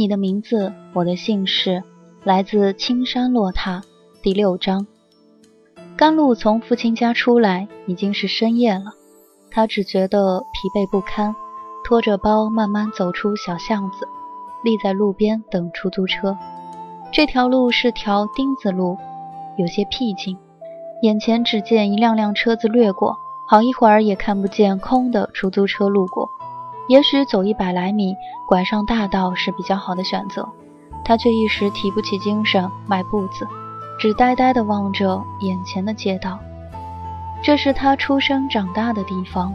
你的名字，我的姓氏，来自青山落塔。第六章，甘露从父亲家出来，已经是深夜了。他只觉得疲惫不堪，拖着包慢慢走出小巷子，立在路边等出租车。这条路是条丁字路，有些僻静，眼前只见一辆辆车子掠过，好一会儿也看不见空的出租车路过。也许走一百来米，拐上大道是比较好的选择。他却一时提不起精神迈步子，只呆呆地望着眼前的街道。这是他出生长大的地方，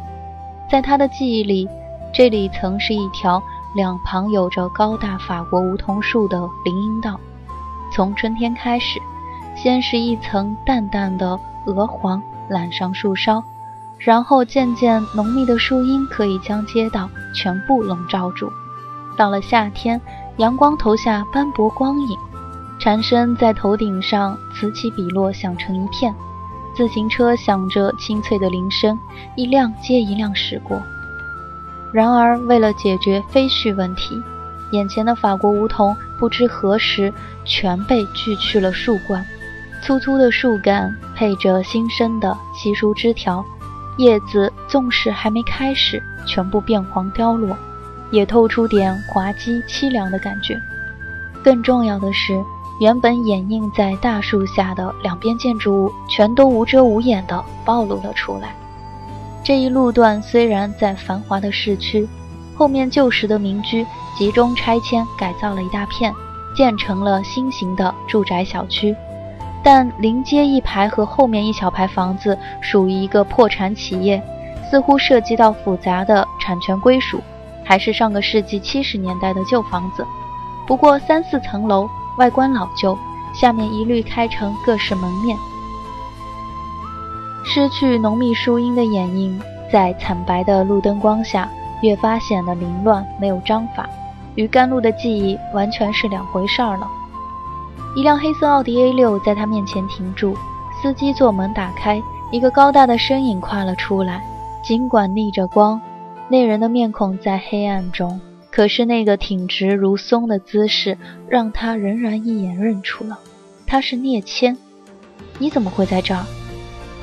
在他的记忆里，这里曾是一条两旁有着高大法国梧桐树的林荫道。从春天开始，先是一层淡淡的鹅黄染上树梢。然后渐渐浓密的树荫可以将街道全部笼罩住。到了夏天，阳光投下斑驳光影，蝉声在头顶上此起彼落，响成一片。自行车响着清脆的铃声，一辆接一辆驶过。然而，为了解决飞絮问题，眼前的法国梧桐不知何时全被锯去了树冠，粗粗的树干配着新生的稀疏枝条。叶子纵使还没开始全部变黄凋落，也透出点滑稽凄凉的感觉。更重要的是，原本掩映在大树下的两边建筑物全都无遮无掩地暴露了出来。这一路段虽然在繁华的市区，后面旧时的民居集中拆迁改造了一大片，建成了新型的住宅小区。但临街一排和后面一小排房子属于一个破产企业，似乎涉及到复杂的产权归属，还是上个世纪七十年代的旧房子。不过三四层楼，外观老旧，下面一律开成各式门面。失去浓密树荫的掩映，在惨白的路灯光下，越发显得凌乱，没有章法，与甘露的记忆完全是两回事儿了。一辆黑色奥迪 A6 在他面前停住，司机座门打开，一个高大的身影跨了出来。尽管逆着光，那人的面孔在黑暗中，可是那个挺直如松的姿势让他仍然一眼认出了，他是聂谦。你怎么会在这儿？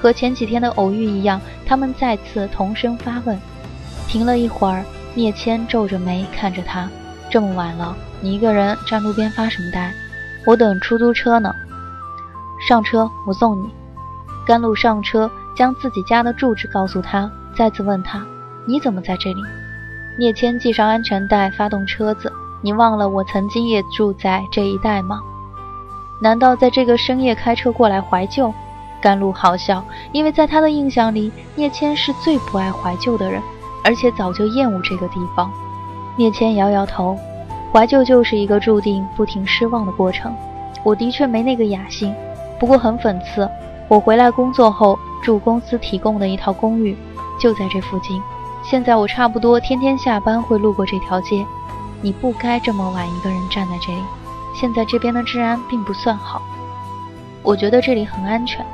和前几天的偶遇一样，他们再次同声发问。停了一会儿，聂谦皱着眉看着他：“这么晚了，你一个人站路边发什么呆？”我等出租车呢，上车，我送你。甘露上车，将自己家的住址告诉他，再次问他：“你怎么在这里？”聂谦系上安全带，发动车子。你忘了我曾经也住在这一带吗？难道在这个深夜开车过来怀旧？甘露好笑，因为在他的印象里，聂谦是最不爱怀旧的人，而且早就厌恶这个地方。聂谦摇摇头。怀旧就是一个注定不停失望的过程。我的确没那个雅兴，不过很讽刺。我回来工作后住公司提供的一套公寓，就在这附近。现在我差不多天天下班会路过这条街。你不该这么晚一个人站在这里。现在这边的治安并不算好，我觉得这里很安全。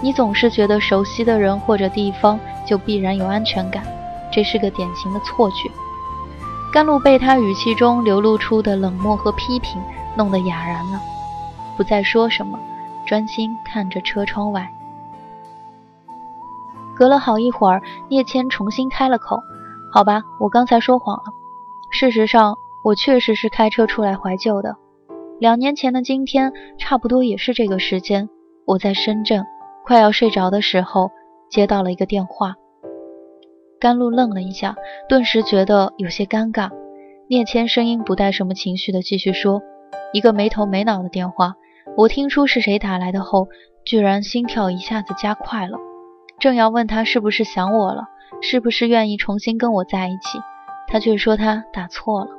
你总是觉得熟悉的人或者地方就必然有安全感，这是个典型的错觉。甘露被他语气中流露出的冷漠和批评弄得哑然了，不再说什么，专心看着车窗外。隔了好一会儿，聂谦重新开了口：“好吧，我刚才说谎了。事实上，我确实是开车出来怀旧的。两年前的今天，差不多也是这个时间，我在深圳，快要睡着的时候，接到了一个电话。”甘露愣了一下，顿时觉得有些尴尬。聂谦声音不带什么情绪的继续说：“一个没头没脑的电话，我听出是谁打来的后，居然心跳一下子加快了。”正要问他是不是想我了，是不是愿意重新跟我在一起，他却说他打错了。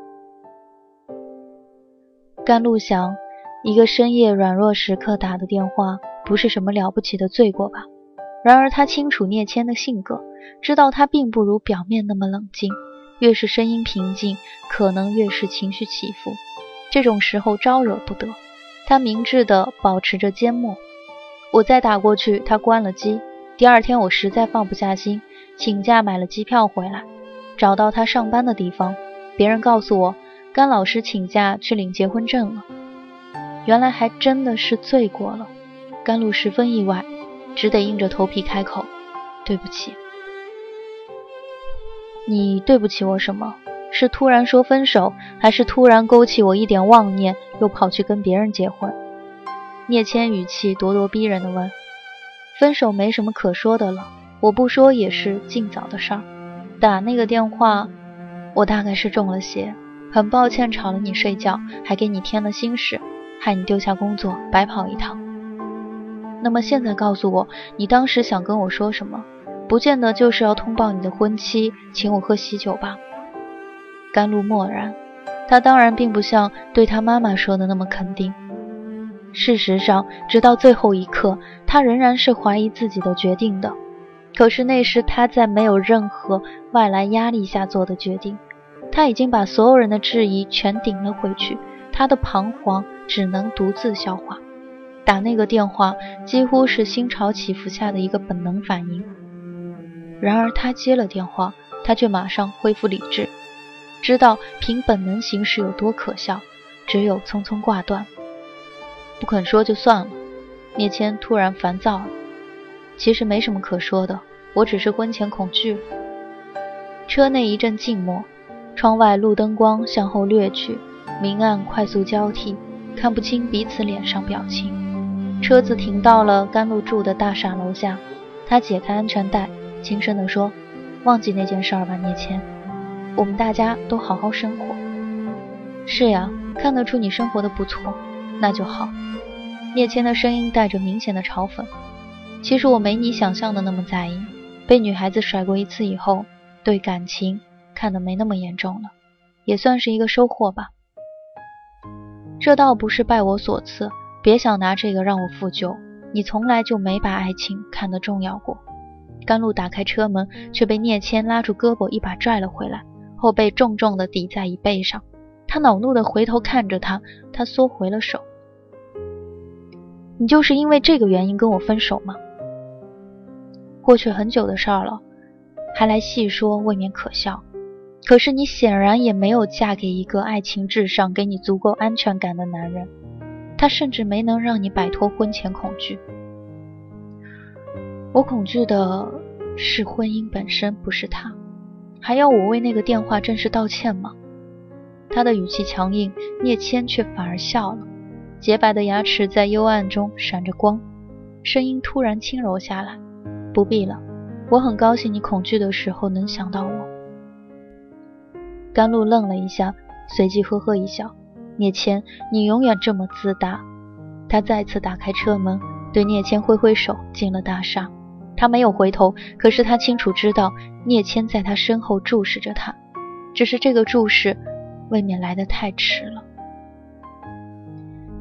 甘露想，一个深夜软弱时刻打的电话，不是什么了不起的罪过吧？然而他清楚聂谦的性格，知道他并不如表面那么冷静，越是声音平静，可能越是情绪起伏。这种时候招惹不得，他明智的保持着缄默。我再打过去，他关了机。第二天，我实在放不下心，请假买了机票回来，找到他上班的地方。别人告诉我，甘老师请假去领结婚证了。原来还真的是罪过了。甘露十分意外，只得硬着头皮开口：“对不起。”你对不起我什么？是突然说分手，还是突然勾起我一点妄念，又跑去跟别人结婚？聂谦语气咄咄逼人的问。分手没什么可说的了，我不说也是尽早的事儿。打那个电话，我大概是中了邪，很抱歉吵了你睡觉，还给你添了心事，害你丢下工作，白跑一趟。那么现在告诉我，你当时想跟我说什么？不见得就是要通报你的婚期，请我喝喜酒吧？甘露默然，他当然并不像对他妈妈说的那么肯定。事实上，直到最后一刻，他仍然是怀疑自己的决定的。可是那是他在没有任何外来压力下做的决定。他已经把所有人的质疑全顶了回去，他的彷徨只能独自消化。打那个电话几乎是心潮起伏下的一个本能反应。然而他接了电话，他却马上恢复理智，知道凭本能行事有多可笑，只有匆匆挂断。不肯说就算了，聂谦突然烦躁了。其实没什么可说的，我只是婚前恐惧。车内一阵静默，窗外路灯光向后掠去，明暗快速交替，看不清彼此脸上表情。车子停到了甘露住的大厦楼下，他解开安全带，轻声地说：“忘记那件事儿吧，聂谦，我们大家都好好生活。”是呀，看得出你生活的不错，那就好。聂谦的声音带着明显的嘲讽。其实我没你想象的那么在意，被女孩子甩过一次以后，对感情看得没那么严重了，也算是一个收获吧。这倒不是拜我所赐，别想拿这个让我负疚。你从来就没把爱情看得重要过。甘露打开车门，却被聂谦拉住胳膊，一把拽了回来，后背重重地抵在椅背上。他恼怒地回头看着他，他缩回了手。你就是因为这个原因跟我分手吗？过去很久的事儿了，还来细说，未免可笑。可是你显然也没有嫁给一个爱情至上、给你足够安全感的男人，他甚至没能让你摆脱婚前恐惧。我恐惧的是婚姻本身，不是他。还要我为那个电话正式道歉吗？他的语气强硬，聂谦却反而笑了。洁白的牙齿在幽暗中闪着光，声音突然轻柔下来：“不必了，我很高兴你恐惧的时候能想到我。”甘露愣了一下，随即呵呵一笑：“聂谦，你永远这么自大。”他再次打开车门，对聂谦挥挥手，进了大厦。他没有回头，可是他清楚知道聂谦在他身后注视着他，只是这个注视未免来得太迟了。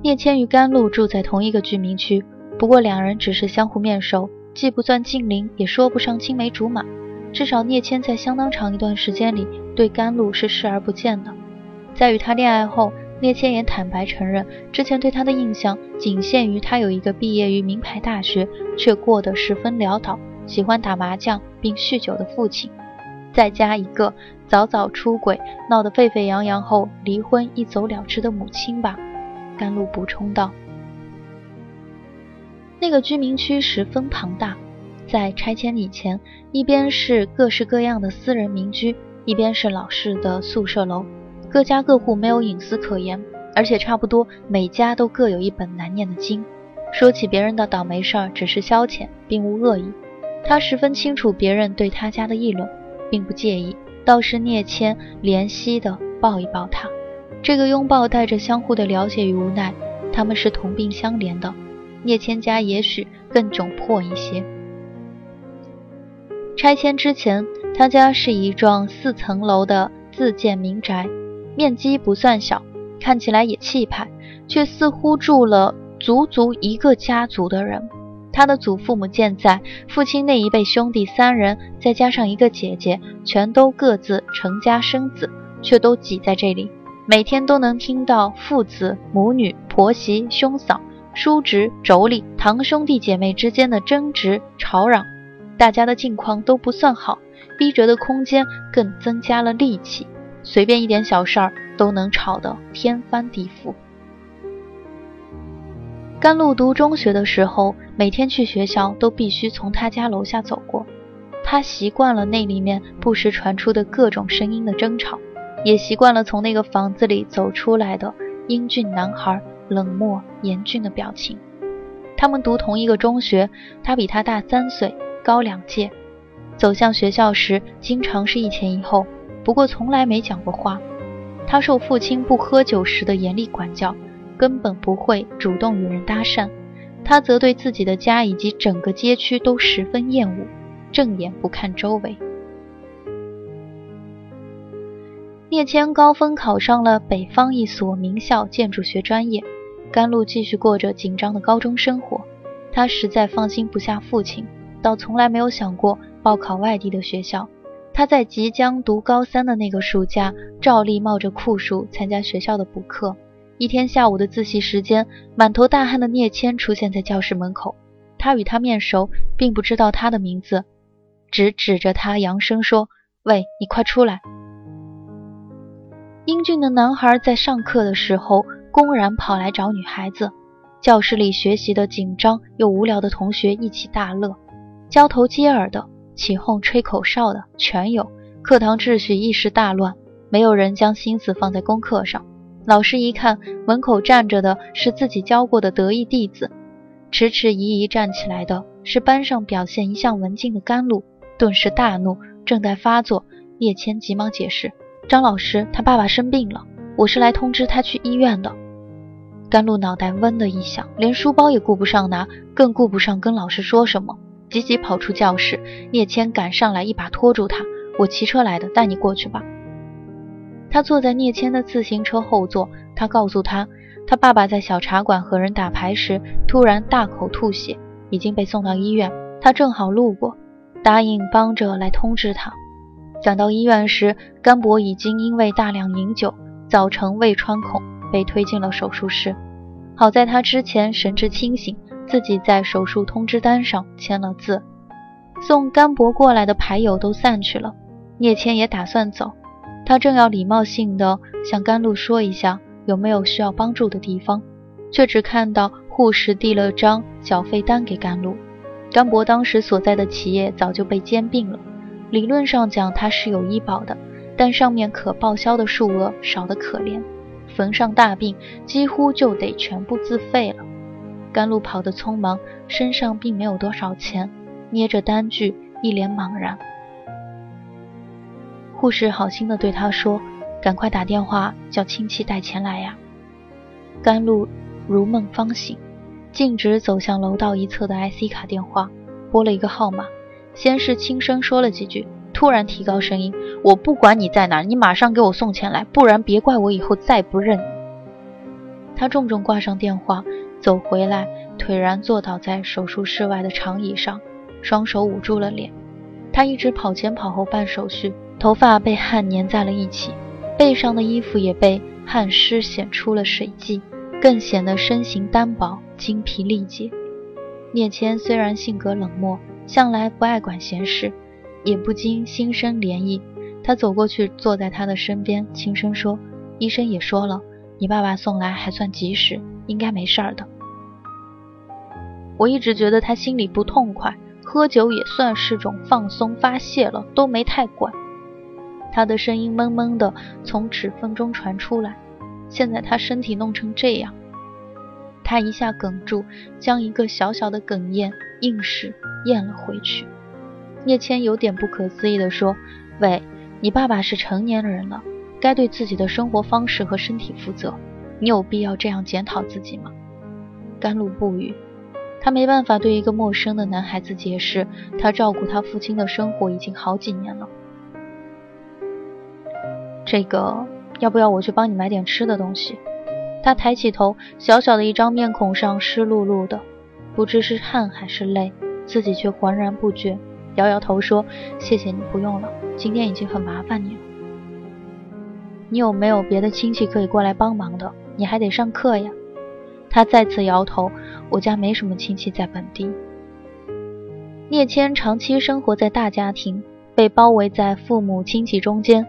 聂谦与甘露住在同一个居民区，不过两人只是相互面熟，既不算近邻，也说不上青梅竹马。至少聂谦在相当长一段时间里对甘露是视而不见的。在与他恋爱后，聂谦也坦白承认，之前对他的印象仅限于他有一个毕业于名牌大学却过得十分潦倒、喜欢打麻将并酗酒的父亲，再加一个早早出轨、闹得沸沸扬扬后离婚一走了之的母亲吧。甘露补充道：“那个居民区十分庞大，在拆迁以前，一边是各式各样的私人民居，一边是老式的宿舍楼，各家各户没有隐私可言，而且差不多每家都各有一本难念的经。说起别人的倒霉事儿，只是消遣，并无恶意。他十分清楚别人对他家的议论，并不介意，倒是聂谦怜惜地抱一抱他。这个拥抱带着相互的了解与无奈，他们是同病相怜的。聂谦家也许更窘迫一些。拆迁之前，他家是一幢四层楼的自建民宅，面积不算小，看起来也气派，却似乎住了足足一个家族的人。他的祖父母健在，父亲那一辈兄弟三人，再加上一个姐姐，全都各自成家生子，却都挤在这里，每天都能听到父子、母女、婆媳、兄嫂、叔侄、妯娌、堂兄弟姐妹之间的争执吵嚷。大家的境况都不算好，逼仄的空间更增加了戾气，随便一点小事儿都能吵得天翻地覆。甘露读中学的时候，每天去学校都必须从他家楼下走过，他习惯了那里面不时传出的各种声音的争吵，也习惯了从那个房子里走出来的英俊男孩冷漠严峻的表情。他们读同一个中学，他比他大三岁。高两届，走向学校时经常是一前一后，不过从来没讲过话。他受父亲不喝酒时的严厉管教，根本不会主动与人搭讪。他则对自己的家以及整个街区都十分厌恶，正眼不看周围。聂谦高分考上了北方一所名校建筑学专业，甘露继续过着紧张的高中生活。他实在放心不下父亲。倒从来没有想过报考外地的学校。他在即将读高三的那个暑假，照例冒着酷暑参加学校的补课。一天下午的自习时间，满头大汗的聂谦出现在教室门口。他与他面熟，并不知道他的名字，只指着他扬声说：“喂，你快出来！”英俊的男孩在上课的时候公然跑来找女孩子，教室里学习的紧张又无聊的同学一起大乐。交头接耳的、起哄吹口哨的全有，课堂秩序一时大乱，没有人将心思放在功课上。老师一看门口站着的是自己教过的得意弟子，迟迟疑疑站起来的是班上表现一向文静的甘露，顿时大怒，正在发作。叶谦急忙解释：“张老师，他爸爸生病了，我是来通知他去医院的。”甘露脑袋嗡的一响，连书包也顾不上拿，更顾不上跟老师说什么。急急跑出教室，聂谦赶上来，一把拖住他：“我骑车来的，带你过去吧。”他坐在聂谦的自行车后座，他告诉他，他爸爸在小茶馆和人打牌时突然大口吐血，已经被送到医院。他正好路过，答应帮着来通知他。赶到医院时，甘博已经因为大量饮酒造成胃穿孔，被推进了手术室。好在他之前神志清醒。自己在手术通知单上签了字，送甘博过来的牌友都散去了，聂谦也打算走，他正要礼貌性的向甘露说一下有没有需要帮助的地方，却只看到护士递了张缴费单给甘露。甘博当时所在的企业早就被兼并了，理论上讲他是有医保的，但上面可报销的数额少得可怜，逢上大病几乎就得全部自费了。甘露跑得匆忙，身上并没有多少钱，捏着单据，一脸茫然。护士好心的对他说：“赶快打电话叫亲戚带钱来呀。”甘露如梦方醒，径直走向楼道一侧的 IC 卡电话，拨了一个号码，先是轻声说了几句，突然提高声音：“我不管你在哪，你马上给我送钱来，不然别怪我以后再不认你。”他重重挂上电话。走回来，颓然坐倒在手术室外的长椅上，双手捂住了脸。他一直跑前跑后办手续，头发被汗粘在了一起，背上的衣服也被汗湿显出了水迹，更显得身形单薄、精疲力竭。聂谦虽然性格冷漠，向来不爱管闲事，也不禁心生怜意。他走过去，坐在他的身边，轻声说：“医生也说了，你爸爸送来还算及时，应该没事儿的。”我一直觉得他心里不痛快，喝酒也算是种放松发泄了，都没太管。他的声音闷闷的从指缝中传出来。现在他身体弄成这样，他一下哽住，将一个小小的哽咽硬是咽了回去。叶谦有点不可思议地说：“喂，你爸爸是成年人了，该对自己的生活方式和身体负责，你有必要这样检讨自己吗？”甘露不语，他没办法对一个陌生的男孩子解释，他照顾他父亲的生活已经好几年了。这个。要不要我去帮你买点吃的东西？他抬起头，小小的一张面孔上湿漉漉的，不知是汗还是泪，自己却浑然不觉，摇摇头说：“谢谢你，不用了，今天已经很麻烦你了。你有没有别的亲戚可以过来帮忙的？你还得上课呀。”他再次摇头：“我家没什么亲戚在本地。”聂谦长期生活在大家庭，被包围在父母亲戚中间。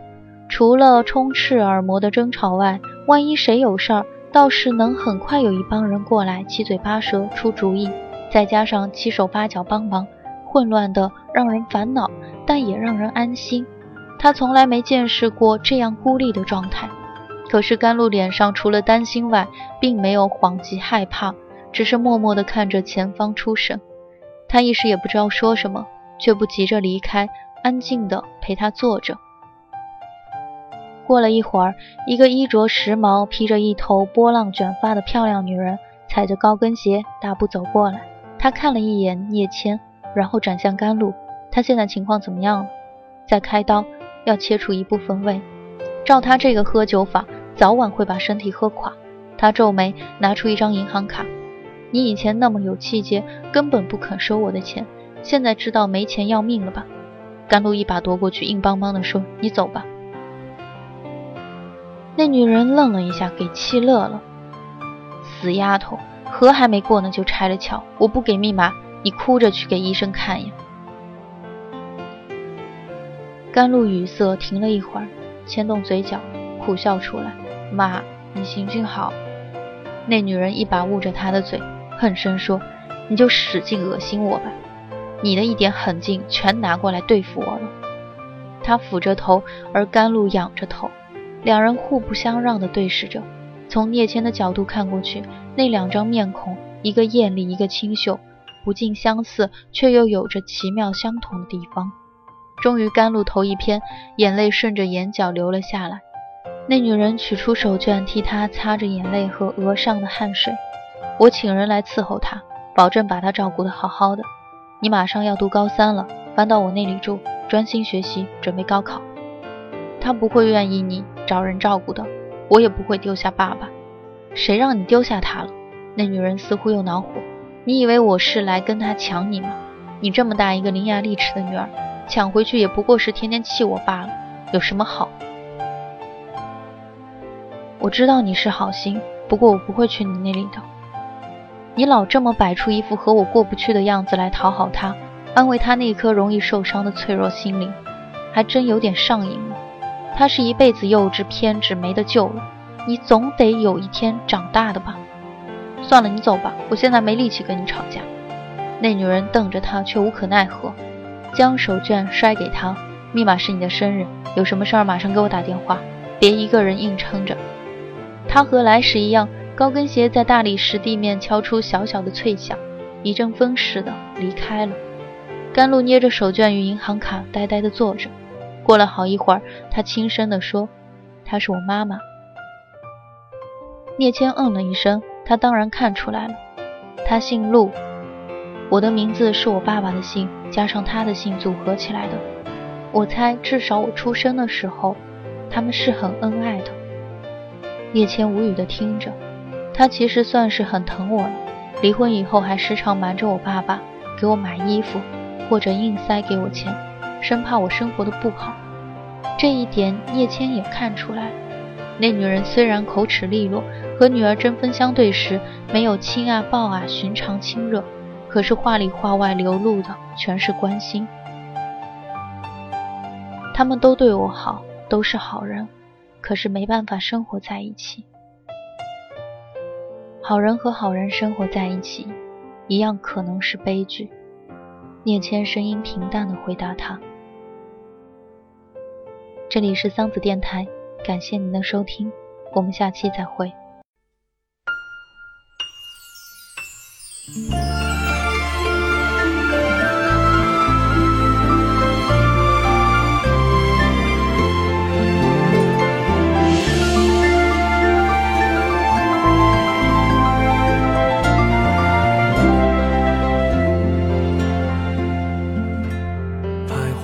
除了充斥耳膜的争吵外，万一谁有事儿，倒是能很快有一帮人过来七嘴八舌出主意，再加上七手八脚帮忙，混乱的让人烦恼，但也让人安心。他从来没见识过这样孤立的状态。可是甘露脸上除了担心外，并没有慌急害怕，只是默默地看着前方出神。他一时也不知道说什么，却不急着离开，安静地陪他坐着。过了一会儿，一个衣着时髦、披着一头波浪卷发的漂亮女人，踩着高跟鞋大步走过来。她看了一眼叶谦，然后转向甘露：“他现在情况怎么样了？再开刀，要切除一部分胃。照他这个喝酒法，早晚会把身体喝垮。”他皱眉，拿出一张银行卡：“你以前那么有气节，根本不肯收我的钱，现在知道没钱要命了吧？”甘露一把夺过去，硬邦邦地说：“你走吧。”那女人愣了一下，给气乐了。死丫头，河还没过呢就拆了桥，我不给密码，你哭着去给医生看呀。甘露语塞，停了一会儿，牵动嘴角，苦笑出来：“妈，你行行好。”那女人一把捂着他的嘴，恨声说：“你就使劲恶心我吧，你的一点狠劲全拿过来对付我了。”他抚着头，而甘露仰着头。两人互不相让地对视着，从聂谦的角度看过去，那两张面孔，一个艳丽，一个清秀，不尽相似，却又有着奇妙相同的地方。终于，甘露头一偏，眼泪顺着眼角流了下来。那女人取出手绢，替他擦着眼泪和额上的汗水。我请人来伺候他，保证把他照顾得好好的。你马上要读高三了，搬到我那里住，专心学习，准备高考。他不会愿意你找人照顾的，我也不会丢下爸爸。谁让你丢下他了？那女人似乎又恼火。你以为我是来跟他抢你吗？你这么大一个伶牙俐齿的女儿，抢回去也不过是天天气我罢了，有什么好？我知道你是好心，不过我不会去你那里的。你老这么摆出一副和我过不去的样子来讨好他，安慰他那颗容易受伤的脆弱心灵，还真有点上瘾了。他是一辈子幼稚偏执，没得救了。你总得有一天长大的吧？算了，你走吧，我现在没力气跟你吵架。那女人瞪着他，却无可奈何，将手绢摔给他。密码是你的生日，有什么事儿马上给我打电话，别一个人硬撑着。他和来时一样，高跟鞋在大理石地面敲出小小的脆响，一阵风似的离开了。甘露捏着手绢与银行卡，呆呆地坐着。过了好一会儿，他轻声地说：“她是我妈妈。”聂谦嗯了一声，他当然看出来了，他姓陆，我的名字是我爸爸的姓加上他的姓组合起来的。我猜，至少我出生的时候，他们是很恩爱的。叶谦无语地听着，他其实算是很疼我了。离婚以后，还时常瞒着我爸爸给我买衣服，或者硬塞给我钱。生怕我生活的不好，这一点叶谦也看出来。那女人虽然口齿利落，和女儿针锋相对时没有亲啊抱啊寻常亲热，可是话里话外流露的全是关心。他们都对我好，都是好人，可是没办法生活在一起。好人和好人生活在一起，一样可能是悲剧。聂谦声音平淡的回答他：“这里是桑子电台，感谢您的收听，我们下期再会。”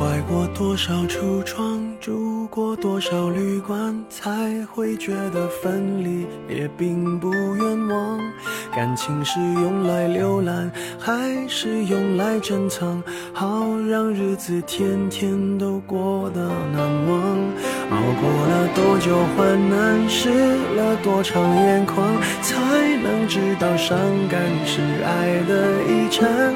拐过多少橱窗，住过多少旅馆，才会觉得分离也并不冤枉。感情是用来浏览，还是用来珍藏？好让日子天天都过得难忘。熬过了多久患难，湿了多长眼眶，才能知道伤感是爱的遗产。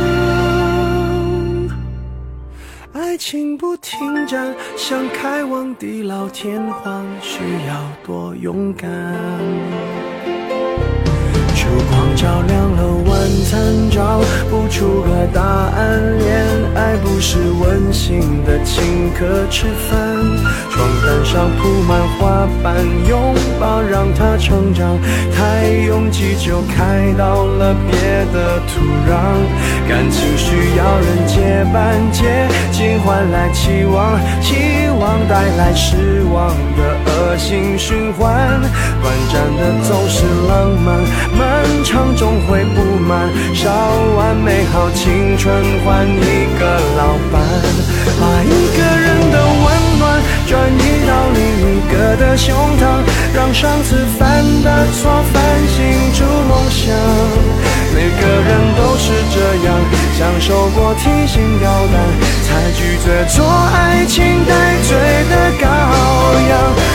心不停站，想开往地老天荒，需要多勇敢。烛光照亮了晚餐，找不出个答案。恋爱不是温馨的请客吃饭，床单上铺满花瓣，拥抱让它成长。太拥挤就开到了别的土壤。感情需要人接班，接近换来期望，期望带来失望的恶性循环。短暂的总是浪漫。漫长终会不满，烧完美好青春换一个老伴，把一个人的温转移到另一个的胸膛，让上次犯的错反省出梦想。每个人都是这样，享受过提心吊胆，才拒绝做爱情带罪的羔羊。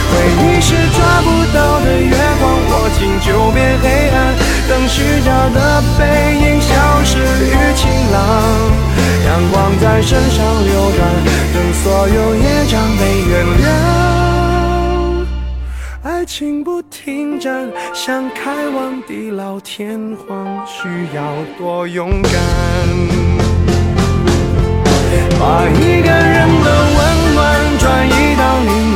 回忆是抓不到的月光，握紧就变黑暗。等虚假的背影消失于晴朗，阳光在身上流转，等所有业障被原谅。爱情不停站，想开往地老天荒，需要多勇敢。把一个人的温暖转移到另一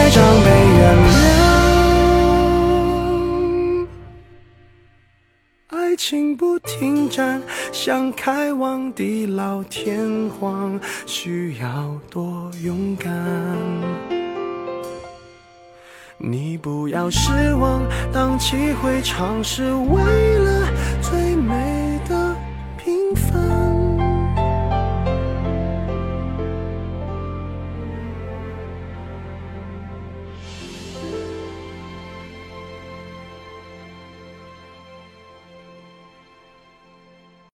想开往地老天荒，需要多勇敢。你不要失望，荡气回肠是为了最美。